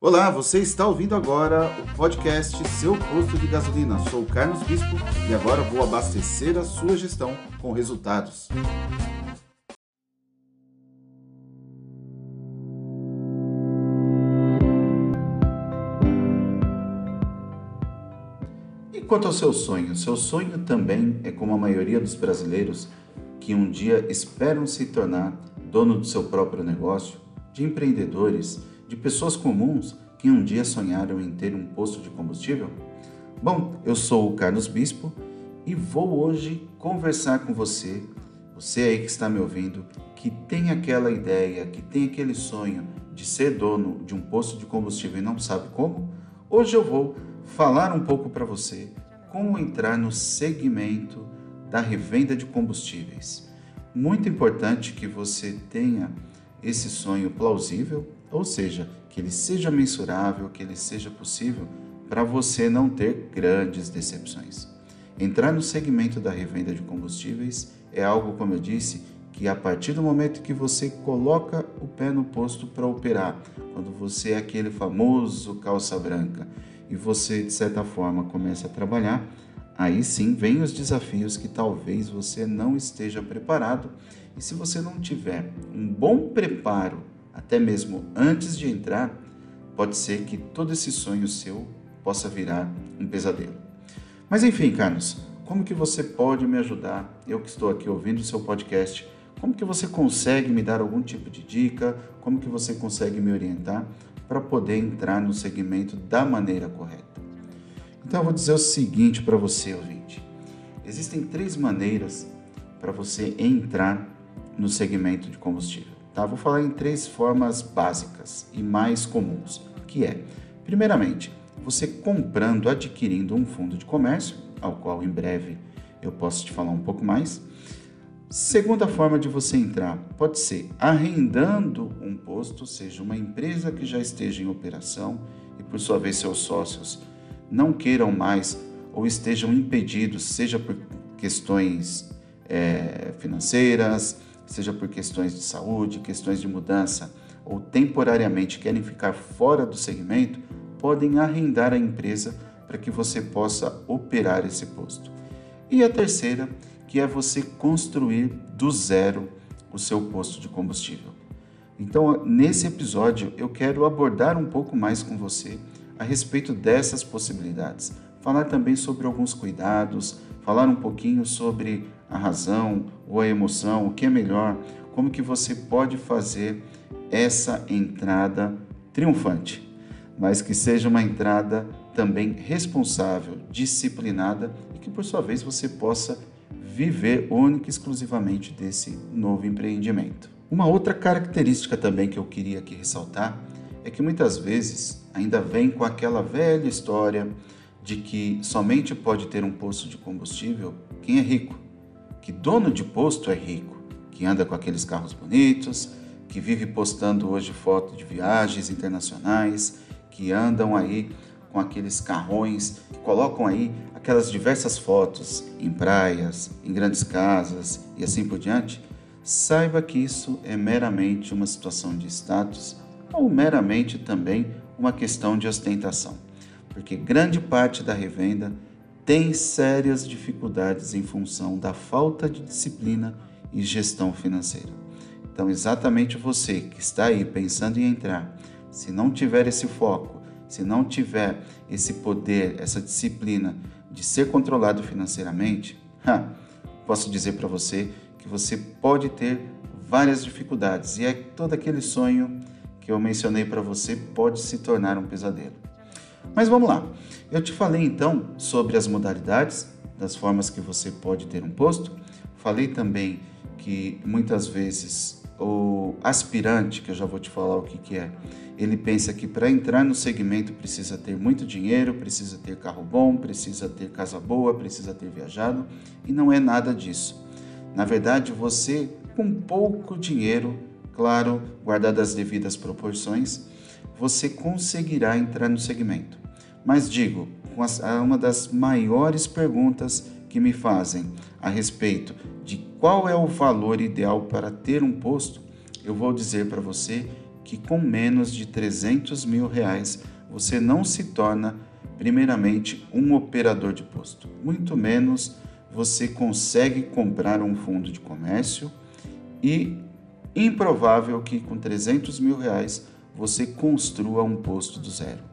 Olá, você está ouvindo agora o podcast Seu Posto de Gasolina. Sou o Carlos Bispo e agora vou abastecer a sua gestão com resultados. E quanto ao seu sonho? Seu sonho também é como a maioria dos brasileiros que um dia esperam se tornar dono do seu próprio negócio, de empreendedores de pessoas comuns que um dia sonharam em ter um posto de combustível? Bom, eu sou o Carlos Bispo e vou hoje conversar com você, você aí que está me ouvindo, que tem aquela ideia, que tem aquele sonho de ser dono de um posto de combustível e não sabe como. Hoje eu vou falar um pouco para você como entrar no segmento da revenda de combustíveis. Muito importante que você tenha esse sonho plausível, ou seja, que ele seja mensurável, que ele seja possível para você não ter grandes decepções. Entrar no segmento da revenda de combustíveis é algo, como eu disse, que a partir do momento que você coloca o pé no posto para operar, quando você é aquele famoso calça branca e você de certa forma começa a trabalhar, aí sim vem os desafios que talvez você não esteja preparado e se você não tiver um bom preparo, até mesmo antes de entrar, pode ser que todo esse sonho seu possa virar um pesadelo. Mas enfim, Carlos, como que você pode me ajudar? Eu que estou aqui ouvindo o seu podcast, como que você consegue me dar algum tipo de dica? Como que você consegue me orientar para poder entrar no segmento da maneira correta? Então eu vou dizer o seguinte para você, ouvinte. Existem três maneiras para você entrar no segmento de combustível. Tá? Vou falar em três formas básicas e mais comuns, que é, primeiramente, você comprando, adquirindo um fundo de comércio, ao qual em breve eu posso te falar um pouco mais. Segunda forma de você entrar pode ser arrendando um posto, seja uma empresa que já esteja em operação e por sua vez seus sócios não queiram mais ou estejam impedidos, seja por questões é, financeiras, seja por questões de saúde, questões de mudança ou temporariamente querem ficar fora do segmento, podem arrendar a empresa para que você possa operar esse posto. E a terceira, que é você construir do zero o seu posto de combustível. Então, nesse episódio, eu quero abordar um pouco mais com você a respeito dessas possibilidades, falar também sobre alguns cuidados, falar um pouquinho sobre a razão ou a emoção, o que é melhor, como que você pode fazer essa entrada triunfante, mas que seja uma entrada também responsável, disciplinada e que por sua vez você possa viver única e exclusivamente desse novo empreendimento. Uma outra característica também que eu queria aqui ressaltar é que muitas vezes ainda vem com aquela velha história de que somente pode ter um posto de combustível quem é rico que dono de posto é rico, que anda com aqueles carros bonitos, que vive postando hoje foto de viagens internacionais, que andam aí com aqueles carrões, que colocam aí aquelas diversas fotos em praias, em grandes casas e assim por diante, saiba que isso é meramente uma situação de status ou meramente também uma questão de ostentação, porque grande parte da revenda tem sérias dificuldades em função da falta de disciplina e gestão financeira. Então, exatamente você que está aí pensando em entrar, se não tiver esse foco, se não tiver esse poder, essa disciplina de ser controlado financeiramente, posso dizer para você que você pode ter várias dificuldades e é todo aquele sonho que eu mencionei para você pode se tornar um pesadelo. Mas vamos lá. Eu te falei então sobre as modalidades, das formas que você pode ter um posto. Falei também que muitas vezes o aspirante, que eu já vou te falar o que, que é, ele pensa que para entrar no segmento precisa ter muito dinheiro, precisa ter carro bom, precisa ter casa boa, precisa ter viajado, e não é nada disso. Na verdade, você com pouco dinheiro, claro, guardado as devidas proporções, você conseguirá entrar no segmento. Mas digo, uma das maiores perguntas que me fazem a respeito de qual é o valor ideal para ter um posto, eu vou dizer para você que com menos de 300 mil reais você não se torna, primeiramente, um operador de posto. Muito menos você consegue comprar um fundo de comércio e improvável que com 300 mil reais você construa um posto do zero.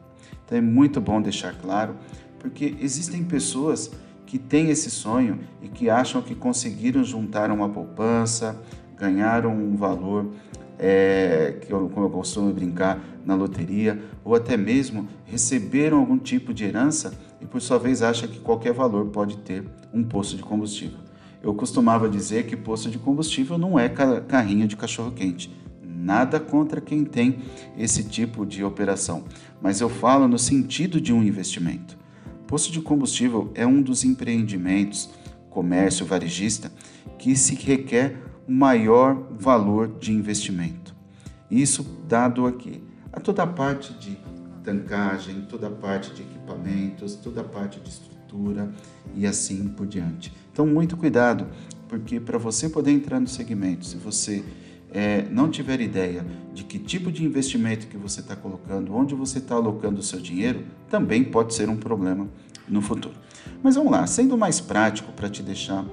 Então é muito bom deixar claro, porque existem pessoas que têm esse sonho e que acham que conseguiram juntar uma poupança, ganharam um valor é, que eu, como eu costumo brincar, na loteria, ou até mesmo receberam algum tipo de herança e por sua vez acha que qualquer valor pode ter um posto de combustível. Eu costumava dizer que posto de combustível não é carrinho de cachorro-quente. Nada contra quem tem esse tipo de operação, mas eu falo no sentido de um investimento. Posto de combustível é um dos empreendimentos, comércio varejista, que se requer maior valor de investimento. Isso dado aqui a toda a parte de tancagem, toda a parte de equipamentos, toda a parte de estrutura e assim por diante. Então, muito cuidado, porque para você poder entrar no segmento, se você é, não tiver ideia de que tipo de investimento que você está colocando, onde você está alocando o seu dinheiro, também pode ser um problema no futuro. Mas vamos lá, sendo mais prático para te deixar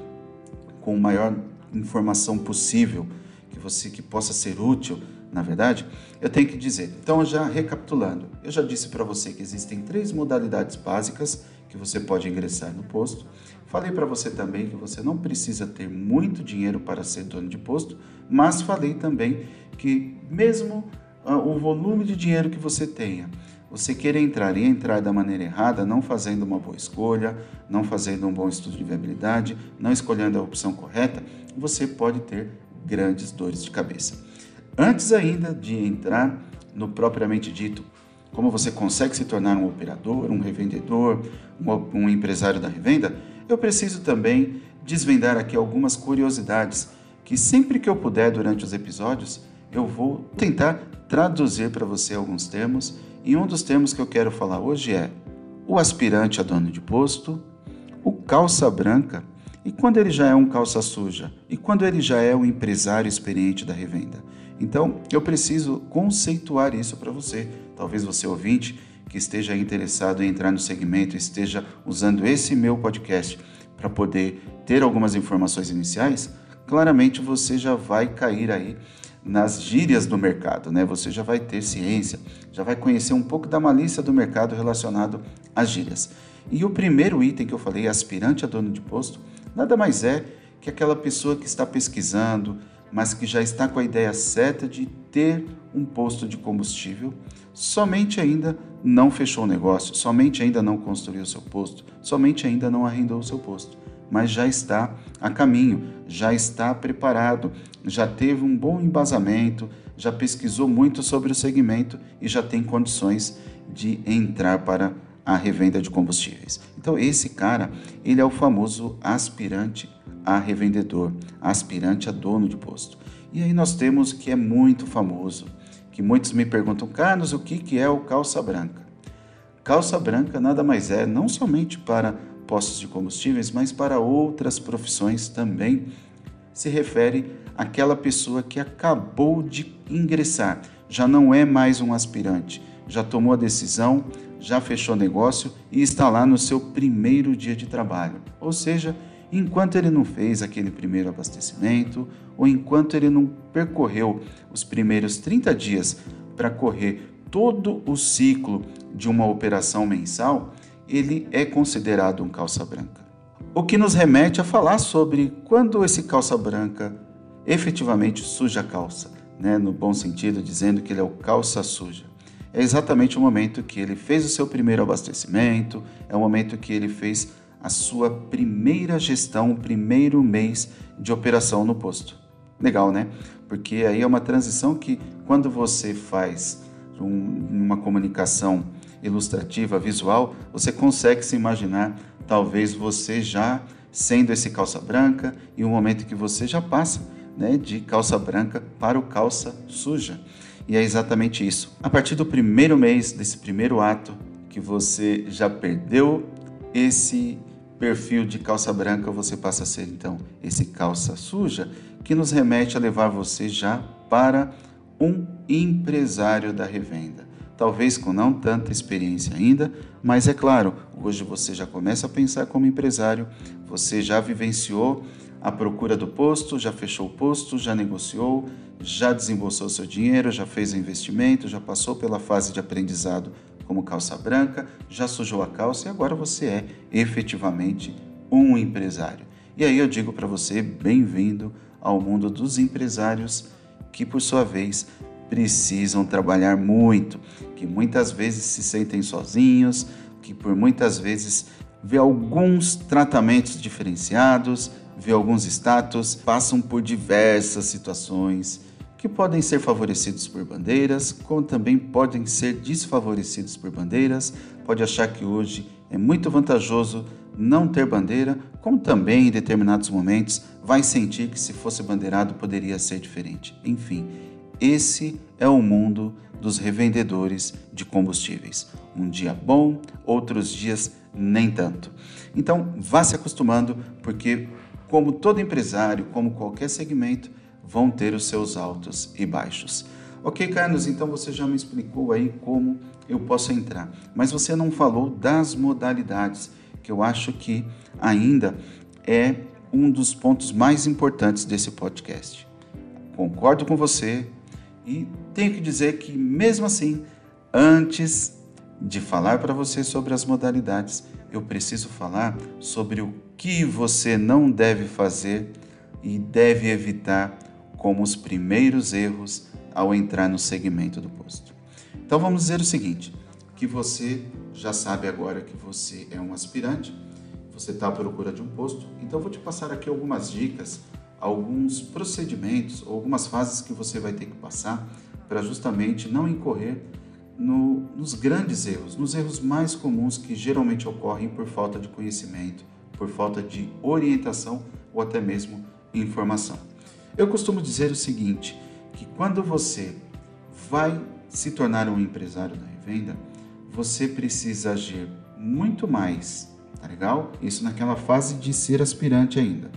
com maior informação possível que você que possa ser útil, na verdade, eu tenho que dizer. Então, já recapitulando, eu já disse para você que existem três modalidades básicas que você pode ingressar no posto. Falei para você também que você não precisa ter muito dinheiro para ser dono de posto, mas falei também que mesmo uh, o volume de dinheiro que você tenha, você querer entrar e entrar da maneira errada, não fazendo uma boa escolha, não fazendo um bom estudo de viabilidade, não escolhendo a opção correta, você pode ter grandes dores de cabeça. Antes ainda de entrar no propriamente dito, como você consegue se tornar um operador, um revendedor, um, um empresário da revenda, eu preciso também desvendar aqui algumas curiosidades que sempre que eu puder durante os episódios, eu vou tentar traduzir para você alguns termos e um dos termos que eu quero falar hoje é o aspirante a dono de posto, o calça branca, e quando ele já é um calça suja, e quando ele já é um empresário experiente da revenda. Então, eu preciso conceituar isso para você. Talvez você ouvinte que esteja interessado em entrar no segmento, esteja usando esse meu podcast para poder ter algumas informações iniciais, claramente você já vai cair aí nas gírias do mercado, né? Você já vai ter ciência, já vai conhecer um pouco da malícia do mercado relacionado às gírias. E o primeiro item que eu falei, aspirante a dono de posto, nada mais é que aquela pessoa que está pesquisando, mas que já está com a ideia certa de ter um posto de combustível, somente ainda não fechou o negócio, somente ainda não construiu seu posto, somente ainda não arrendou o seu posto mas já está a caminho, já está preparado, já teve um bom embasamento, já pesquisou muito sobre o segmento e já tem condições de entrar para a revenda de combustíveis. Então esse cara, ele é o famoso aspirante a revendedor, aspirante a dono de posto. E aí nós temos que é muito famoso, que muitos me perguntam, Carlos, o que, é o calça branca? Calça branca nada mais é, não somente para postos de combustíveis, mas para outras profissões também se refere àquela pessoa que acabou de ingressar, já não é mais um aspirante, já tomou a decisão, já fechou negócio e está lá no seu primeiro dia de trabalho. Ou seja, enquanto ele não fez aquele primeiro abastecimento, ou enquanto ele não percorreu os primeiros 30 dias para correr todo o ciclo de uma operação mensal, ele é considerado um calça branca. O que nos remete a falar sobre quando esse calça branca efetivamente suja a calça, né? no bom sentido, dizendo que ele é o calça suja. É exatamente o momento que ele fez o seu primeiro abastecimento, é o momento que ele fez a sua primeira gestão, o primeiro mês de operação no posto. Legal, né? Porque aí é uma transição que, quando você faz um, uma comunicação ilustrativa, visual, você consegue se imaginar, talvez você já sendo esse calça branca e o momento que você já passa né, de calça branca para o calça suja. E é exatamente isso. A partir do primeiro mês, desse primeiro ato, que você já perdeu esse perfil de calça branca, você passa a ser então esse calça suja, que nos remete a levar você já para um empresário da revenda. Talvez com não tanta experiência ainda, mas é claro, hoje você já começa a pensar como empresário, você já vivenciou a procura do posto, já fechou o posto, já negociou, já desembolsou seu dinheiro, já fez o investimento, já passou pela fase de aprendizado como calça branca, já sujou a calça e agora você é efetivamente um empresário. E aí eu digo para você, bem-vindo ao mundo dos empresários que por sua vez precisam trabalhar muito, que muitas vezes se sentem sozinhos, que por muitas vezes vê alguns tratamentos diferenciados, vê alguns status, passam por diversas situações que podem ser favorecidos por bandeiras, como também podem ser desfavorecidos por bandeiras. Pode achar que hoje é muito vantajoso não ter bandeira, como também em determinados momentos vai sentir que se fosse bandeirado poderia ser diferente. Enfim, esse é o mundo dos revendedores de combustíveis. Um dia bom, outros dias nem tanto. Então, vá se acostumando, porque, como todo empresário, como qualquer segmento, vão ter os seus altos e baixos. Ok, Carlos, então você já me explicou aí como eu posso entrar, mas você não falou das modalidades, que eu acho que ainda é um dos pontos mais importantes desse podcast. Concordo com você e tenho que dizer que, mesmo assim, antes de falar para você sobre as modalidades, eu preciso falar sobre o que você não deve fazer e deve evitar como os primeiros erros ao entrar no segmento do posto. Então vamos dizer o seguinte, que você já sabe agora que você é um aspirante, você está à procura de um posto, então vou te passar aqui algumas dicas, alguns procedimentos, algumas fases que você vai ter que passar para justamente não incorrer no, nos grandes erros, nos erros mais comuns que geralmente ocorrem por falta de conhecimento, por falta de orientação ou até mesmo informação. Eu costumo dizer o seguinte, que quando você vai se tornar um empresário da revenda, você precisa agir muito mais, tá legal? Isso naquela fase de ser aspirante ainda.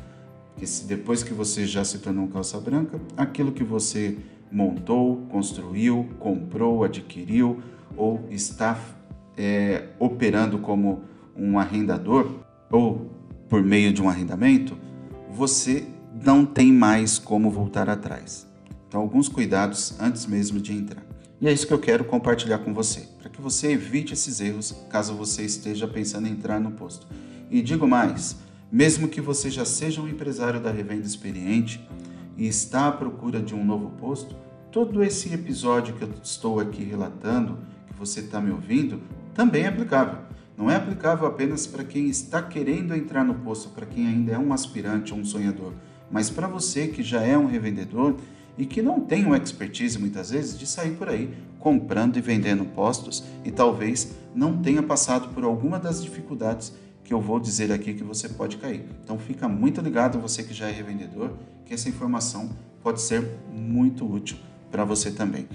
Porque se depois que você já se tornou um calça branca, aquilo que você montou, construiu, comprou, adquiriu ou está é, operando como um arrendador ou por meio de um arrendamento, você não tem mais como voltar atrás. Então, alguns cuidados antes mesmo de entrar. E é isso que eu quero compartilhar com você, para que você evite esses erros caso você esteja pensando em entrar no posto. E digo mais, mesmo que você já seja um empresário da revenda experiente e está à procura de um novo posto, todo esse episódio que eu estou aqui relatando, que você está me ouvindo, também é aplicável. Não é aplicável apenas para quem está querendo entrar no posto, para quem ainda é um aspirante ou um sonhador mas para você que já é um revendedor e que não tem uma expertise muitas vezes de sair por aí comprando e vendendo postos e talvez não tenha passado por alguma das dificuldades que eu vou dizer aqui que você pode cair. Então fica muito ligado você que já é revendedor, que essa informação pode ser muito útil para você também.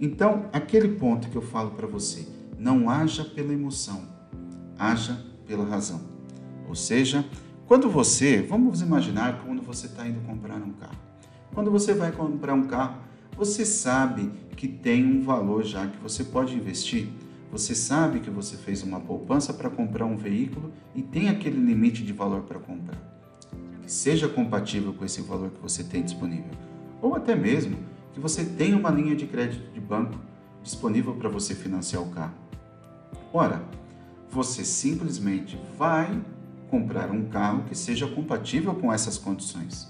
Então, aquele ponto que eu falo para você, não haja pela emoção, haja pela razão. Ou seja, quando você, vamos imaginar quando você está indo comprar um carro. Quando você vai comprar um carro, você sabe que tem um valor já que você pode investir. Você sabe que você fez uma poupança para comprar um veículo e tem aquele limite de valor para comprar. Que seja compatível com esse valor que você tem disponível. Ou até mesmo que você tenha uma linha de crédito de banco disponível para você financiar o carro. Ora, você simplesmente vai comprar um carro que seja compatível com essas condições.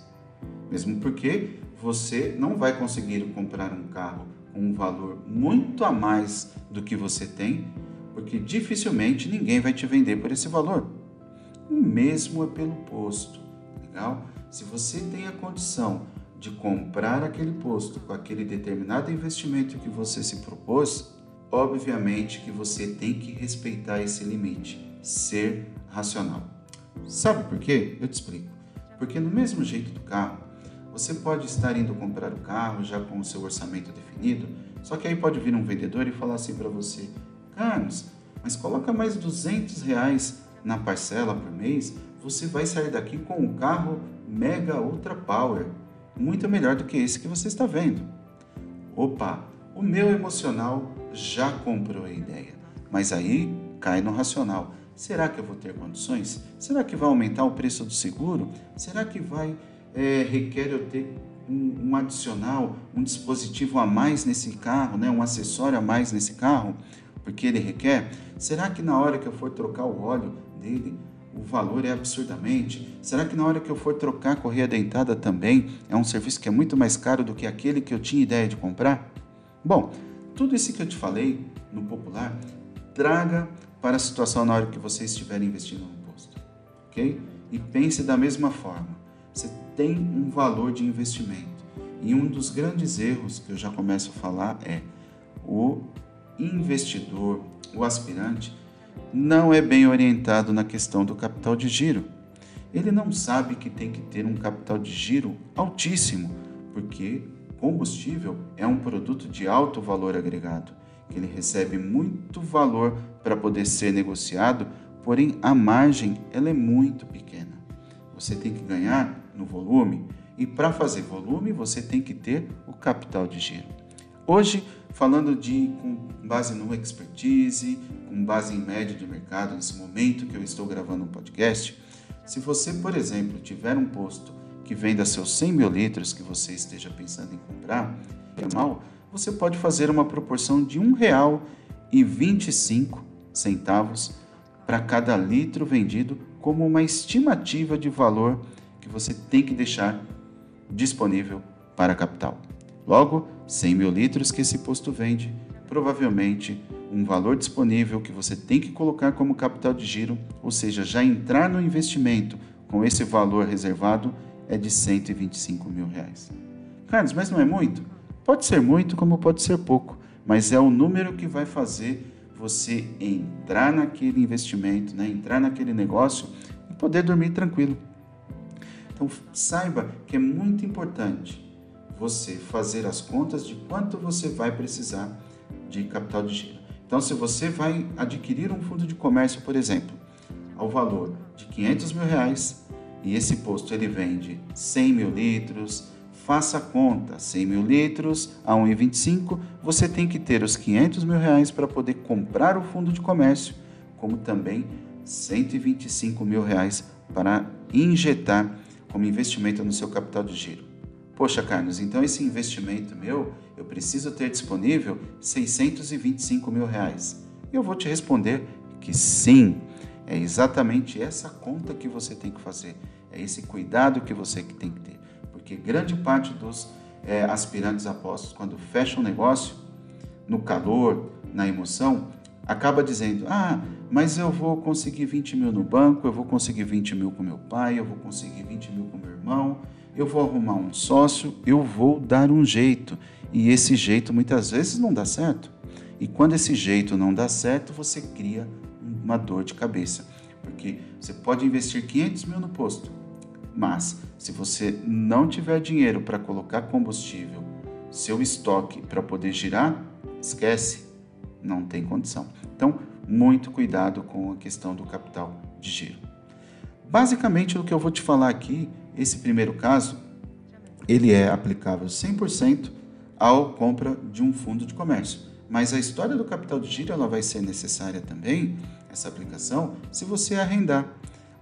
Mesmo porque você não vai conseguir comprar um carro com um valor muito a mais do que você tem, porque dificilmente ninguém vai te vender por esse valor. O mesmo é pelo posto, legal? Se você tem a condição de comprar aquele posto com aquele determinado investimento que você se propôs, obviamente que você tem que respeitar esse limite, ser racional. Sabe por quê? Eu te explico. Porque no mesmo jeito do carro, você pode estar indo comprar o carro já com o seu orçamento definido, só que aí pode vir um vendedor e falar assim para você: Carlos, mas coloca mais 200 reais na parcela por mês, você vai sair daqui com um carro Mega Ultra Power, muito melhor do que esse que você está vendo. Opa, o meu emocional já comprou a ideia, mas aí cai no racional. Será que eu vou ter condições? Será que vai aumentar o preço do seguro? Será que vai é, requer eu ter um, um, adicional, um dispositivo a mais nesse carro, né? um acessório a mais nesse carro, porque ele requer? Será que na hora que eu for trocar o óleo dele, o valor é absurdamente? Será que na hora que eu for trocar a correia dentada também é um serviço que é muito mais caro do que aquele que eu tinha ideia de comprar? Bom, tudo isso que eu te falei no popular, traga para a situação na hora que você estiver investindo no posto, ok? E pense da mesma forma. Você tem um valor de investimento. E um dos grandes erros que eu já começo a falar é o investidor, o aspirante, não é bem orientado na questão do capital de giro. Ele não sabe que tem que ter um capital de giro altíssimo, porque combustível é um produto de alto valor agregado, que ele recebe muito valor para poder ser negociado, porém a margem ela é muito pequena. Você tem que ganhar no volume e para fazer volume você tem que ter o capital de giro. Hoje, falando de com base no expertise, com base em média de mercado, nesse momento que eu estou gravando um podcast, se você, por exemplo, tiver um posto que venda seus 100 mil litros que você esteja pensando em comprar, é mal, você pode fazer uma proporção de R$ 1,25 para cada litro vendido como uma estimativa de valor que você tem que deixar disponível para a capital. Logo, 100 mil litros que esse posto vende, provavelmente um valor disponível que você tem que colocar como capital de giro, ou seja, já entrar no investimento com esse valor reservado é de 125 mil reais. Carlos, mas não é muito? Pode ser muito, como pode ser pouco, mas é o número que vai fazer você entrar naquele investimento, né? entrar naquele negócio e poder dormir tranquilo. Então saiba que é muito importante você fazer as contas de quanto você vai precisar de capital de giro. Então, se você vai adquirir um fundo de comércio, por exemplo, ao valor de 500 mil reais, e esse posto ele vende 100 mil litros, faça a conta, 100 mil litros a 1,25, você tem que ter os 500 mil reais para poder comprar o fundo de comércio, como também 125 mil reais para injetar como investimento no seu capital de giro. Poxa, Carlos, então esse investimento meu, eu preciso ter disponível 625 mil reais. Eu vou te responder que sim, é exatamente essa conta que você tem que fazer, é esse cuidado que você tem que ter. Porque grande parte dos é, aspirantes apóstolos, quando fecham um negócio, no calor, na emoção, acaba dizendo: Ah, mas eu vou conseguir 20 mil no banco, eu vou conseguir 20 mil com meu pai, eu vou conseguir 20 mil com meu irmão, eu vou arrumar um sócio, eu vou dar um jeito. E esse jeito muitas vezes não dá certo. E quando esse jeito não dá certo, você cria uma dor de cabeça. Porque você pode investir 500 mil no posto, mas se você não tiver dinheiro para colocar combustível, seu estoque para poder girar, esquece, não tem condição. Então, muito cuidado com a questão do capital de giro. Basicamente, o que eu vou te falar aqui, esse primeiro caso, ele é aplicável 100% ao compra de um fundo de comércio. Mas a história do capital de giro ela vai ser necessária também, essa aplicação, se você arrendar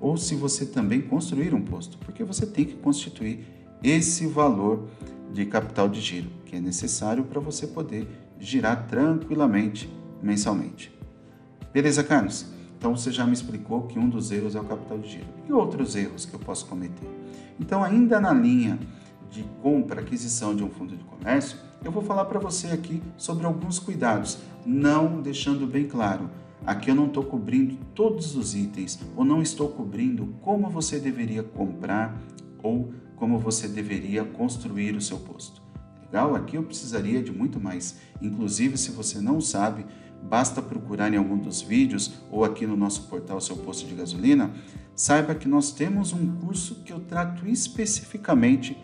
ou se você também construir um posto, porque você tem que constituir esse valor de capital de giro que é necessário para você poder girar tranquilamente mensalmente. Beleza, Carlos? Então você já me explicou que um dos erros é o capital de giro. E outros erros que eu posso cometer? Então, ainda na linha de compra, aquisição de um fundo de comércio, eu vou falar para você aqui sobre alguns cuidados, não deixando bem claro. Aqui eu não estou cobrindo todos os itens, ou não estou cobrindo como você deveria comprar ou como você deveria construir o seu posto. Legal? Aqui eu precisaria de muito mais. Inclusive, se você não sabe, basta procurar em algum dos vídeos ou aqui no nosso portal Seu Posto de Gasolina. Saiba que nós temos um curso que eu trato especificamente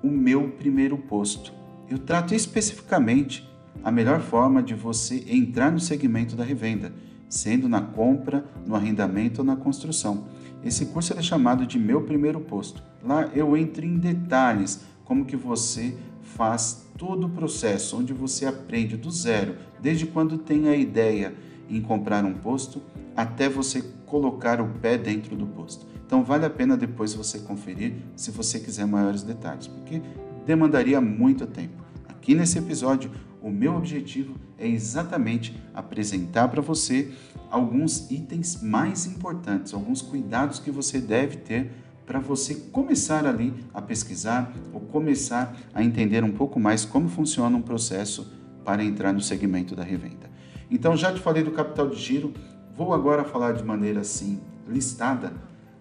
o meu primeiro posto. Eu trato especificamente a melhor forma de você entrar no segmento da revenda, sendo na compra, no arrendamento ou na construção. Esse curso é chamado de Meu Primeiro Posto. Lá eu entro em detalhes como que você faz todo o processo, onde você aprende do zero, desde quando tem a ideia em comprar um posto até você colocar o pé dentro do posto. Então vale a pena depois você conferir se você quiser maiores detalhes, porque demandaria muito tempo. Aqui nesse episódio, o meu objetivo é exatamente apresentar para você alguns itens mais importantes, alguns cuidados que você deve ter para você começar ali a pesquisar ou começar a entender um pouco mais como funciona um processo para entrar no segmento da revenda. Então, já te falei do capital de giro, vou agora falar de maneira assim listada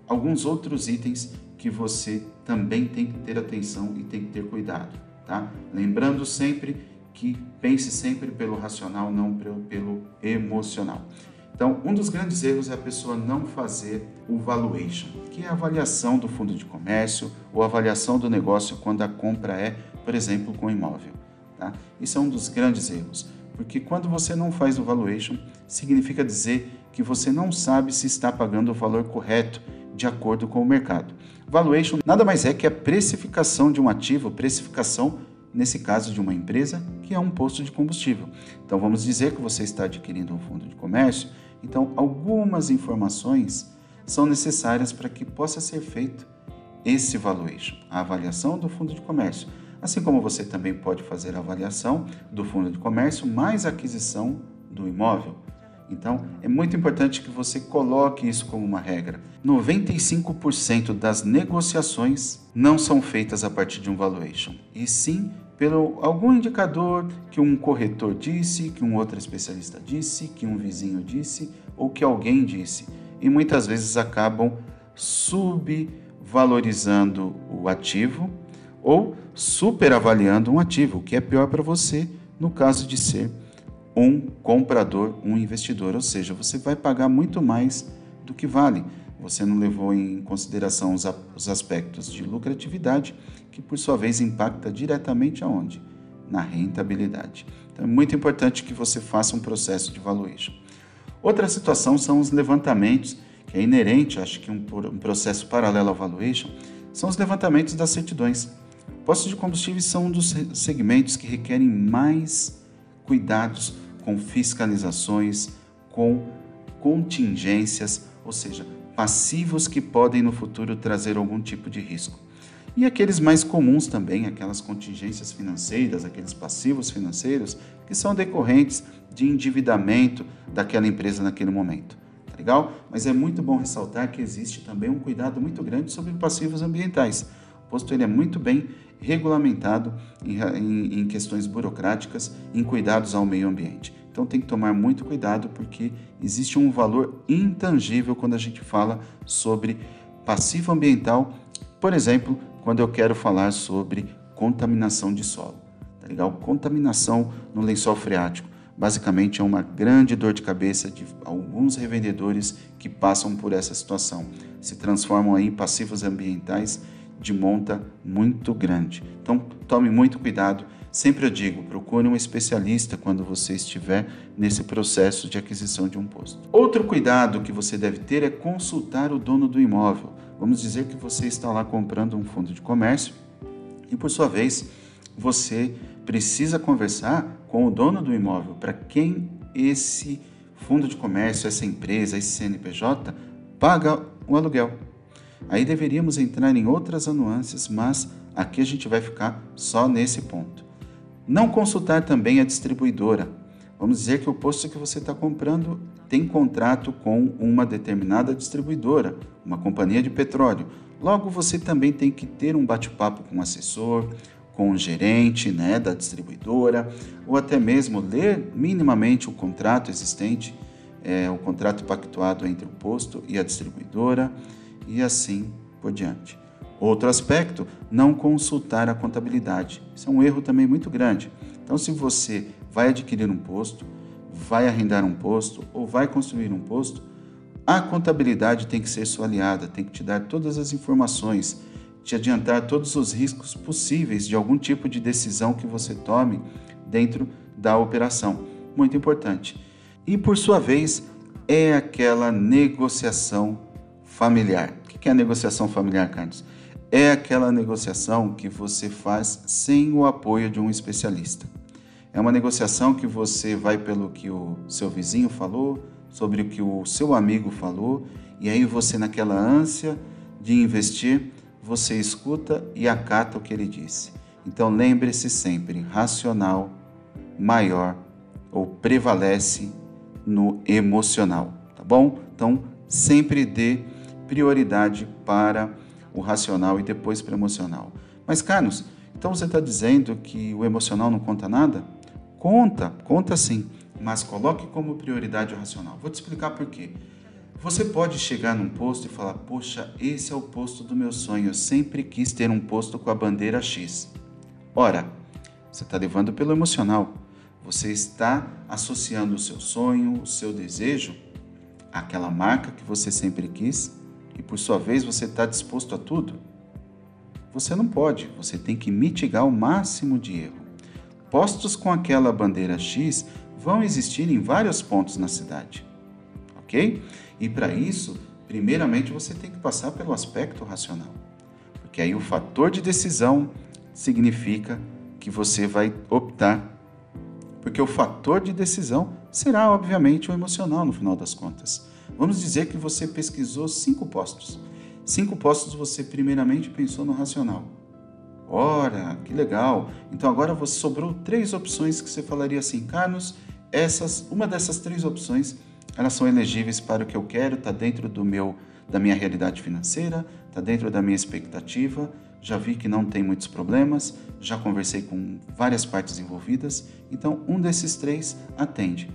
alguns outros itens que você também tem que ter atenção e tem que ter cuidado, tá? Lembrando sempre que pense sempre pelo racional, não pelo emocional. Então, um dos grandes erros é a pessoa não fazer o valuation, que é a avaliação do fundo de comércio ou avaliação do negócio quando a compra é, por exemplo, com imóvel. Tá? Isso é um dos grandes erros, porque quando você não faz o valuation, significa dizer que você não sabe se está pagando o valor correto de acordo com o mercado. Valuation nada mais é que a precificação de um ativo, precificação nesse caso de uma empresa que é um posto de combustível. Então vamos dizer que você está adquirindo um fundo de comércio então, algumas informações são necessárias para que possa ser feito esse valuation, a avaliação do fundo de comércio. Assim como você também pode fazer a avaliação do fundo de comércio mais aquisição do imóvel. Então, é muito importante que você coloque isso como uma regra. 95% das negociações não são feitas a partir de um valuation, e sim pelo algum indicador que um corretor disse, que um outro especialista disse, que um vizinho disse ou que alguém disse. E muitas vezes acabam subvalorizando o ativo ou superavaliando um ativo, o que é pior para você no caso de ser um comprador, um investidor, ou seja, você vai pagar muito mais do que vale. Você não levou em consideração os aspectos de lucratividade, que por sua vez impacta diretamente aonde? Na rentabilidade. Então é muito importante que você faça um processo de valuation. Outra situação são os levantamentos, que é inerente, acho que um, um processo paralelo ao valuation, são os levantamentos das certidões. Postos de combustíveis são um dos segmentos que requerem mais cuidados com fiscalizações, com contingências, ou seja, passivos que podem no futuro trazer algum tipo de risco. E aqueles mais comuns também, aquelas contingências financeiras, aqueles passivos financeiros que são decorrentes de endividamento daquela empresa naquele momento. Tá legal? Mas é muito bom ressaltar que existe também um cuidado muito grande sobre passivos ambientais, posto ele é muito bem regulamentado em, em, em questões burocráticas, em cuidados ao meio ambiente. Então tem que tomar muito cuidado porque existe um valor intangível quando a gente fala sobre passivo ambiental, por exemplo, quando eu quero falar sobre contaminação de solo. Tá legal? Contaminação no lençol freático. Basicamente é uma grande dor de cabeça de alguns revendedores que passam por essa situação. Se transformam aí em passivos ambientais de monta muito grande. Então tome muito cuidado Sempre eu digo, procure um especialista quando você estiver nesse processo de aquisição de um posto. Outro cuidado que você deve ter é consultar o dono do imóvel. Vamos dizer que você está lá comprando um fundo de comércio e, por sua vez, você precisa conversar com o dono do imóvel para quem esse fundo de comércio, essa empresa, esse CNPJ paga o aluguel. Aí deveríamos entrar em outras nuances, mas aqui a gente vai ficar só nesse ponto. Não consultar também a distribuidora. Vamos dizer que o posto que você está comprando tem contrato com uma determinada distribuidora, uma companhia de petróleo. Logo, você também tem que ter um bate-papo com o assessor, com o gerente né, da distribuidora, ou até mesmo ler minimamente o contrato existente, é, o contrato pactuado entre o posto e a distribuidora, e assim por diante. Outro aspecto, não consultar a contabilidade. Isso é um erro também muito grande. Então, se você vai adquirir um posto, vai arrendar um posto ou vai construir um posto, a contabilidade tem que ser sua aliada, tem que te dar todas as informações, te adiantar todos os riscos possíveis de algum tipo de decisão que você tome dentro da operação. Muito importante. E por sua vez, é aquela negociação familiar. O que é a negociação familiar, Carlos? é aquela negociação que você faz sem o apoio de um especialista. É uma negociação que você vai pelo que o seu vizinho falou, sobre o que o seu amigo falou, e aí você, naquela ânsia de investir, você escuta e acata o que ele disse. Então lembre-se sempre: racional maior ou prevalece no emocional, tá bom? Então sempre dê prioridade para o racional e depois para o emocional. Mas, Carlos, então você está dizendo que o emocional não conta nada? Conta, conta sim, mas coloque como prioridade o racional. Vou te explicar por quê. Você pode chegar num posto e falar: Poxa, esse é o posto do meu sonho. Eu sempre quis ter um posto com a bandeira X. Ora, você está levando pelo emocional. Você está associando o seu sonho, o seu desejo àquela marca que você sempre quis e por sua vez você está disposto a tudo? Você não pode, você tem que mitigar o máximo de erro. Postos com aquela bandeira X vão existir em vários pontos na cidade, ok? E para isso, primeiramente você tem que passar pelo aspecto racional, porque aí o fator de decisão significa que você vai optar porque o fator de decisão será, obviamente, o emocional no final das contas. Vamos dizer que você pesquisou cinco postos. Cinco postos você primeiramente pensou no racional. Ora, que legal! Então agora você sobrou três opções que você falaria assim, Carlos, essas, uma dessas três opções, elas são elegíveis para o que eu quero, está dentro do meu, da minha realidade financeira, está dentro da minha expectativa, já vi que não tem muitos problemas, já conversei com várias partes envolvidas, então um desses três atende.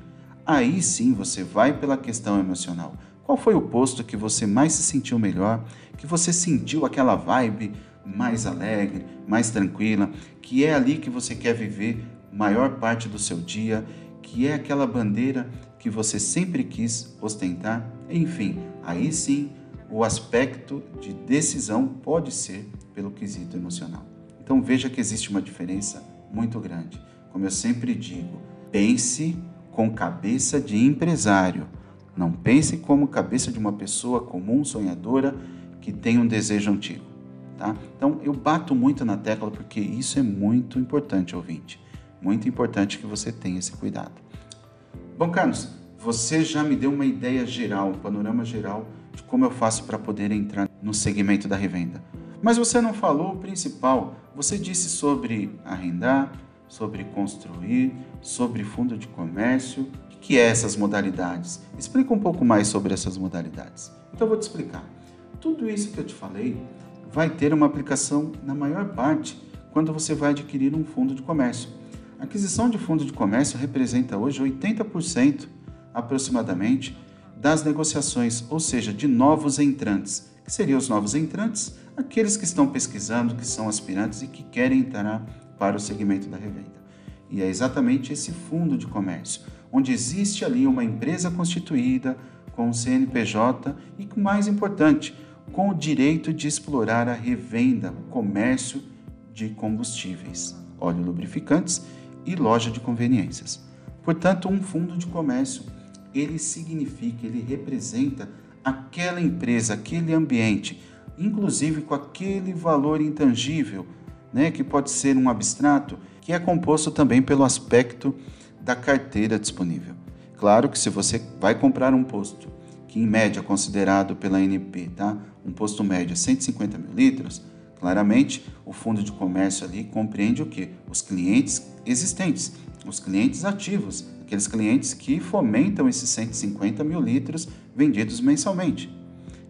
Aí sim você vai pela questão emocional. Qual foi o posto que você mais se sentiu melhor, que você sentiu aquela vibe mais alegre, mais tranquila, que é ali que você quer viver maior parte do seu dia, que é aquela bandeira que você sempre quis ostentar? Enfim, aí sim o aspecto de decisão pode ser pelo quesito emocional. Então veja que existe uma diferença muito grande. Como eu sempre digo, pense com cabeça de empresário. Não pense como cabeça de uma pessoa comum, sonhadora, que tem um desejo antigo. Tá? Então eu bato muito na tecla porque isso é muito importante, ouvinte. Muito importante que você tenha esse cuidado. Bom, Carlos, você já me deu uma ideia geral, um panorama geral de como eu faço para poder entrar no segmento da revenda. Mas você não falou o principal. Você disse sobre arrendar, sobre construir, sobre fundo de comércio. O que é essas modalidades? Explica um pouco mais sobre essas modalidades. Então eu vou te explicar. Tudo isso que eu te falei vai ter uma aplicação na maior parte quando você vai adquirir um fundo de comércio. A aquisição de fundo de comércio representa hoje 80% aproximadamente das negociações, ou seja, de novos entrantes. Que seriam os novos entrantes? Aqueles que estão pesquisando, que são aspirantes e que querem entrar para o segmento da revenda. E é exatamente esse fundo de comércio, onde existe ali uma empresa constituída com o CNPJ e, mais importante, com o direito de explorar a revenda, o comércio de combustíveis, óleo lubrificantes e loja de conveniências. Portanto, um fundo de comércio ele significa, ele representa aquela empresa, aquele ambiente, inclusive com aquele valor intangível, né, que pode ser um abstrato, que é composto também pelo aspecto da carteira disponível. Claro que se você vai comprar um posto, que em média considerado pela ANP, tá? um posto médio é 150 mil litros, claramente o fundo de comércio ali compreende o que? Os clientes existentes, os clientes ativos, aqueles clientes que fomentam esses 150 mil litros vendidos mensalmente.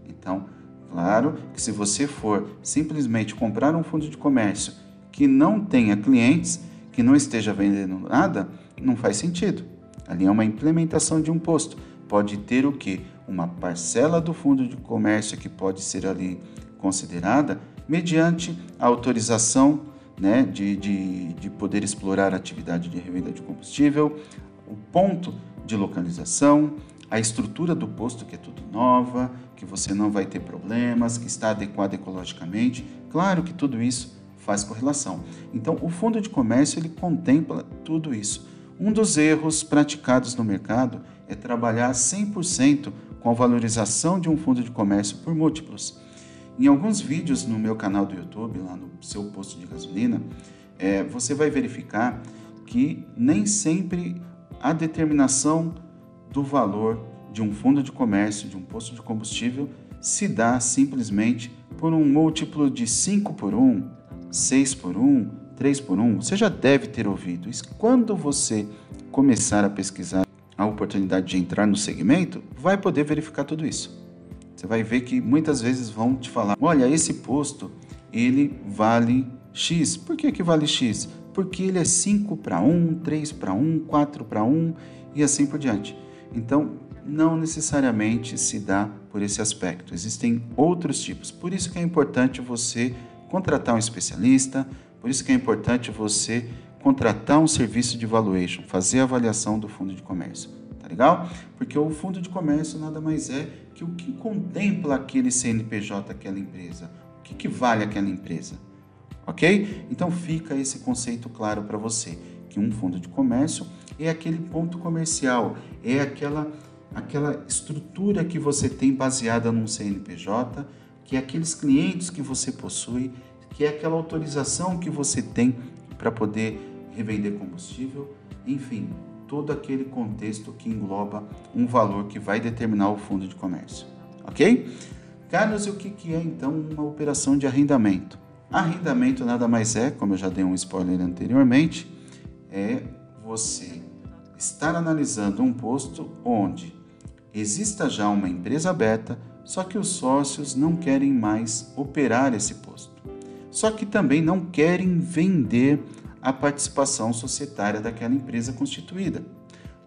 Então, claro que se você for simplesmente comprar um fundo de comércio que não tenha clientes, que não esteja vendendo nada, não faz sentido. Ali é uma implementação de um posto. Pode ter o que? Uma parcela do fundo de comércio que pode ser ali considerada mediante a autorização né, de, de, de poder explorar a atividade de revenda de combustível, o ponto de localização, a estrutura do posto que é tudo nova, que você não vai ter problemas, que está adequado ecologicamente. Claro que tudo isso faz correlação. Então, o fundo de comércio ele contempla tudo isso. Um dos erros praticados no mercado é trabalhar 100% com a valorização de um fundo de comércio por múltiplos. Em alguns vídeos no meu canal do YouTube, lá no seu posto de gasolina, é, você vai verificar que nem sempre a determinação do valor de um fundo de comércio, de um posto de combustível, se dá simplesmente por um múltiplo de 5 por 1, 6 por 1, 3 por 1. Você já deve ter ouvido isso. Quando você começar a pesquisar a oportunidade de entrar no segmento, vai poder verificar tudo isso. Você vai ver que muitas vezes vão te falar: olha, esse posto ele vale X. Por que, que vale X? Porque ele é 5 para 1, 3 para 1, 4 para 1 e assim por diante. Então, não necessariamente se dá por esse aspecto. Existem outros tipos. Por isso que é importante você contratar um especialista, por isso que é importante você contratar um serviço de valuation, fazer a avaliação do fundo de comércio. Tá legal? Porque o fundo de comércio nada mais é que o que contempla aquele CNPJ, aquela empresa. O que, que vale aquela empresa? Ok? Então fica esse conceito claro para você, que um fundo de comércio é aquele ponto comercial, é aquela aquela estrutura que você tem baseada num CNPJ, que é aqueles clientes que você possui, que é aquela autorização que você tem para poder revender combustível, enfim, todo aquele contexto que engloba um valor que vai determinar o fundo de comércio. Ok? Carlos, o que é então uma operação de arrendamento? Arrendamento nada mais é, como eu já dei um spoiler anteriormente, é você estar analisando um posto onde exista já uma empresa aberta, só que os sócios não querem mais operar esse posto. Só que também não querem vender a participação societária daquela empresa constituída.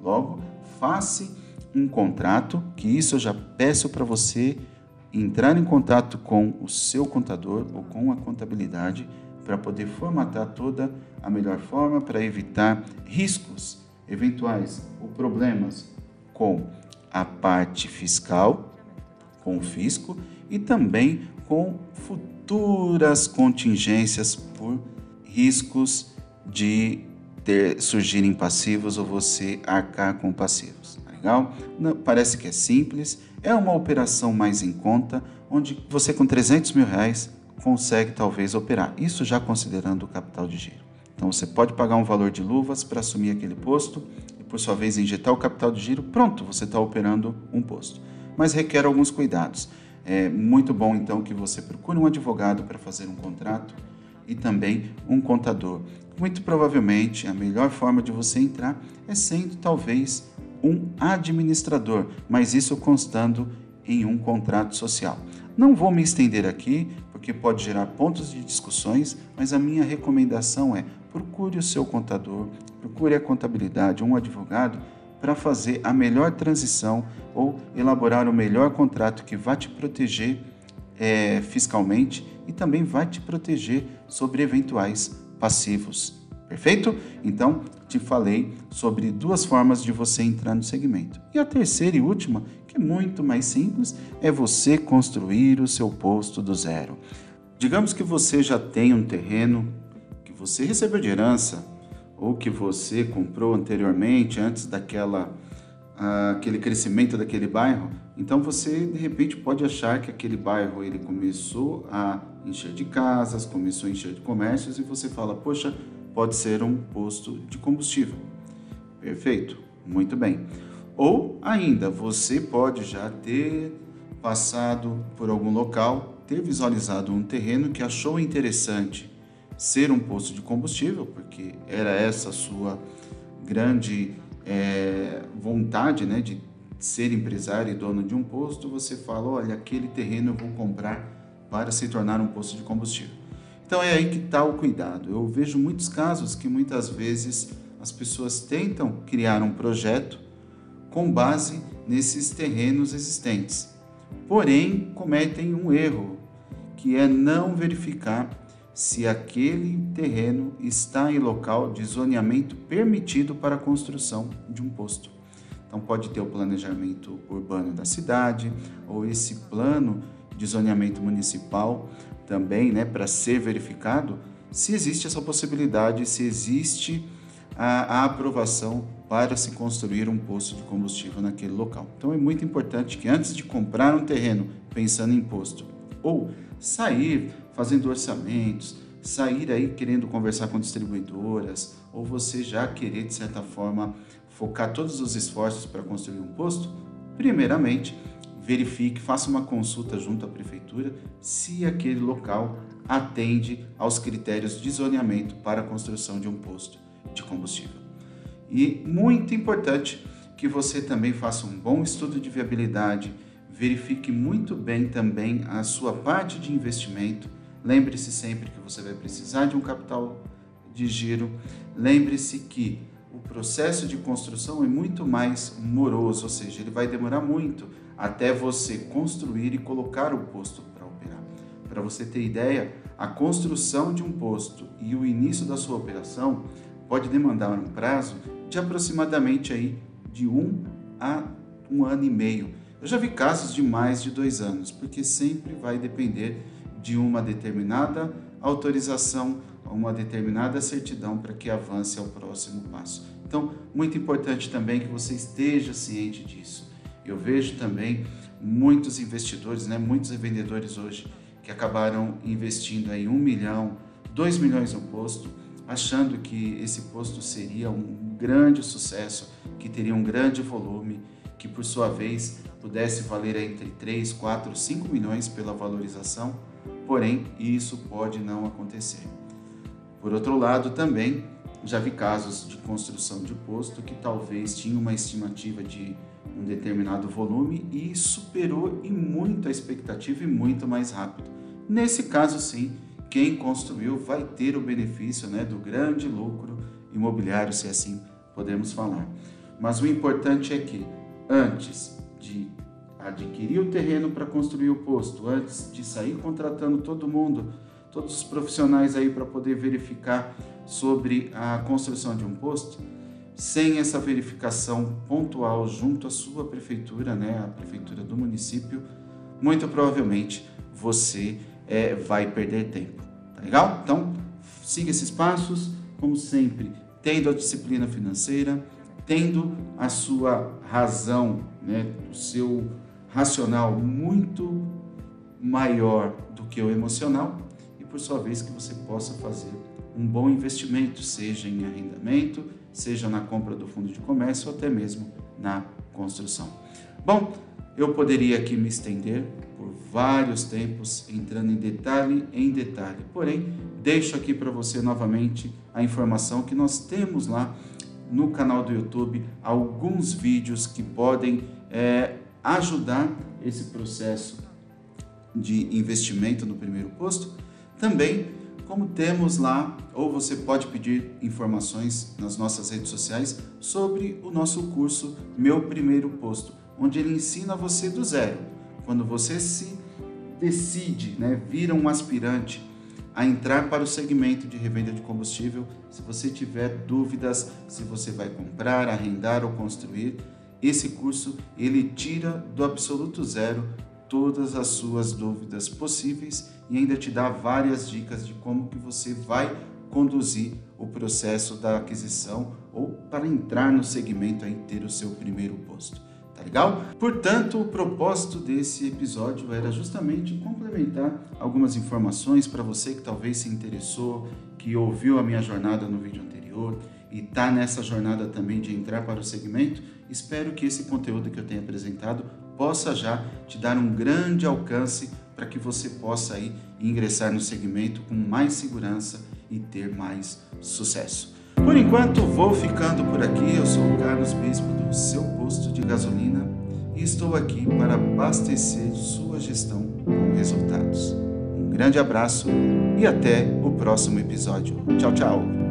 Logo, faça um contrato, que isso eu já peço para você entrar em contato com o seu contador ou com a contabilidade para poder formatar toda a melhor forma para evitar riscos eventuais ou problemas com a parte fiscal, com o fisco e também com futuras contingências por riscos de ter, surgirem passivos ou você arcar com passivos. Tá legal? Não, parece que é simples, é uma operação mais em conta, onde você com 300 mil reais consegue talvez operar. Isso já considerando o capital de giro. Então você pode pagar um valor de luvas para assumir aquele posto por sua vez, injetar o capital de giro, pronto, você está operando um posto. Mas requer alguns cuidados. É muito bom, então, que você procure um advogado para fazer um contrato e também um contador. Muito provavelmente, a melhor forma de você entrar é sendo, talvez, um administrador, mas isso constando em um contrato social. Não vou me estender aqui, porque pode gerar pontos de discussões, mas a minha recomendação é procure o seu contador, procure a contabilidade, um advogado, para fazer a melhor transição ou elaborar o melhor contrato que vai te proteger é, fiscalmente e também vai te proteger sobre eventuais passivos. Perfeito? Então, te falei sobre duas formas de você entrar no segmento. E a terceira e última, que é muito mais simples, é você construir o seu posto do zero. Digamos que você já tem um terreno você recebeu de herança ou que você comprou anteriormente, antes daquela aquele crescimento daquele bairro, então você de repente pode achar que aquele bairro ele começou a encher de casas, começou a encher de comércios e você fala, poxa, pode ser um posto de combustível. Perfeito, muito bem. Ou ainda, você pode já ter passado por algum local, ter visualizado um terreno que achou interessante ser um posto de combustível, porque era essa a sua grande é, vontade né, de ser empresário e dono de um posto, você fala, olha, aquele terreno eu vou comprar para se tornar um posto de combustível. Então é aí que está o cuidado. Eu vejo muitos casos que muitas vezes as pessoas tentam criar um projeto com base nesses terrenos existentes, porém cometem um erro, que é não verificar se aquele terreno está em local de zoneamento permitido para a construção de um posto. Então, pode ter o planejamento urbano da cidade ou esse plano de zoneamento municipal também, né, para ser verificado se existe essa possibilidade, se existe a, a aprovação para se construir um posto de combustível naquele local. Então, é muito importante que antes de comprar um terreno pensando em posto ou sair fazendo orçamentos, sair aí querendo conversar com distribuidoras, ou você já querer, de certa forma, focar todos os esforços para construir um posto, primeiramente, verifique, faça uma consulta junto à prefeitura se aquele local atende aos critérios de zoneamento para a construção de um posto de combustível. E muito importante que você também faça um bom estudo de viabilidade, verifique muito bem também a sua parte de investimento. Lembre-se sempre que você vai precisar de um capital de giro. Lembre-se que o processo de construção é muito mais moroso, ou seja, ele vai demorar muito até você construir e colocar o posto para operar. Para você ter ideia, a construção de um posto e o início da sua operação pode demandar um prazo de aproximadamente aí de um a um ano e meio. Eu já vi casos de mais de dois anos, porque sempre vai depender de uma determinada autorização uma determinada certidão para que avance ao próximo passo. Então, muito importante também que você esteja ciente disso. Eu vejo também muitos investidores, né, muitos vendedores hoje que acabaram investindo aí um milhão, dois milhões no posto, achando que esse posto seria um grande sucesso, que teria um grande volume, que por sua vez pudesse valer entre 3, 4, 5 milhões pela valorização, porém isso pode não acontecer. Por outro lado, também já vi casos de construção de posto que talvez tinha uma estimativa de um determinado volume e superou e muito a expectativa e muito mais rápido. Nesse caso, sim, quem construiu vai ter o benefício né, do grande lucro imobiliário, se assim podemos falar. Mas o importante é que antes de adquirir o terreno para construir o posto, antes de sair contratando todo mundo, todos os profissionais aí para poder verificar sobre a construção de um posto, sem essa verificação pontual junto à sua prefeitura, né, a prefeitura do município, muito provavelmente você é, vai perder tempo. Tá legal? Então, siga esses passos, como sempre, tendo a disciplina financeira, tendo a sua razão, né, o seu racional muito maior do que o emocional por sua vez, que você possa fazer um bom investimento, seja em arrendamento, seja na compra do fundo de comércio ou até mesmo na construção. Bom, eu poderia aqui me estender por vários tempos, entrando em detalhe em detalhe, porém, deixo aqui para você novamente a informação que nós temos lá no canal do YouTube alguns vídeos que podem é, ajudar esse processo de investimento no primeiro posto também, como temos lá, ou você pode pedir informações nas nossas redes sociais sobre o nosso curso Meu Primeiro Posto, onde ele ensina você do zero. Quando você se decide, né, vira um aspirante a entrar para o segmento de revenda de combustível, se você tiver dúvidas se você vai comprar, arrendar ou construir, esse curso ele tira do absoluto zero todas as suas dúvidas possíveis e ainda te dá várias dicas de como que você vai conduzir o processo da aquisição ou para entrar no segmento e ter o seu primeiro posto. Tá legal? Portanto, o propósito desse episódio era justamente complementar algumas informações para você que talvez se interessou, que ouviu a minha jornada no vídeo anterior e está nessa jornada também de entrar para o segmento. Espero que esse conteúdo que eu tenho apresentado possa já te dar um grande alcance para que você possa aí ingressar no segmento com mais segurança e ter mais sucesso. Por enquanto, vou ficando por aqui. Eu sou o Carlos Bispo do seu posto de gasolina e estou aqui para abastecer sua gestão com resultados. Um grande abraço e até o próximo episódio. Tchau, tchau.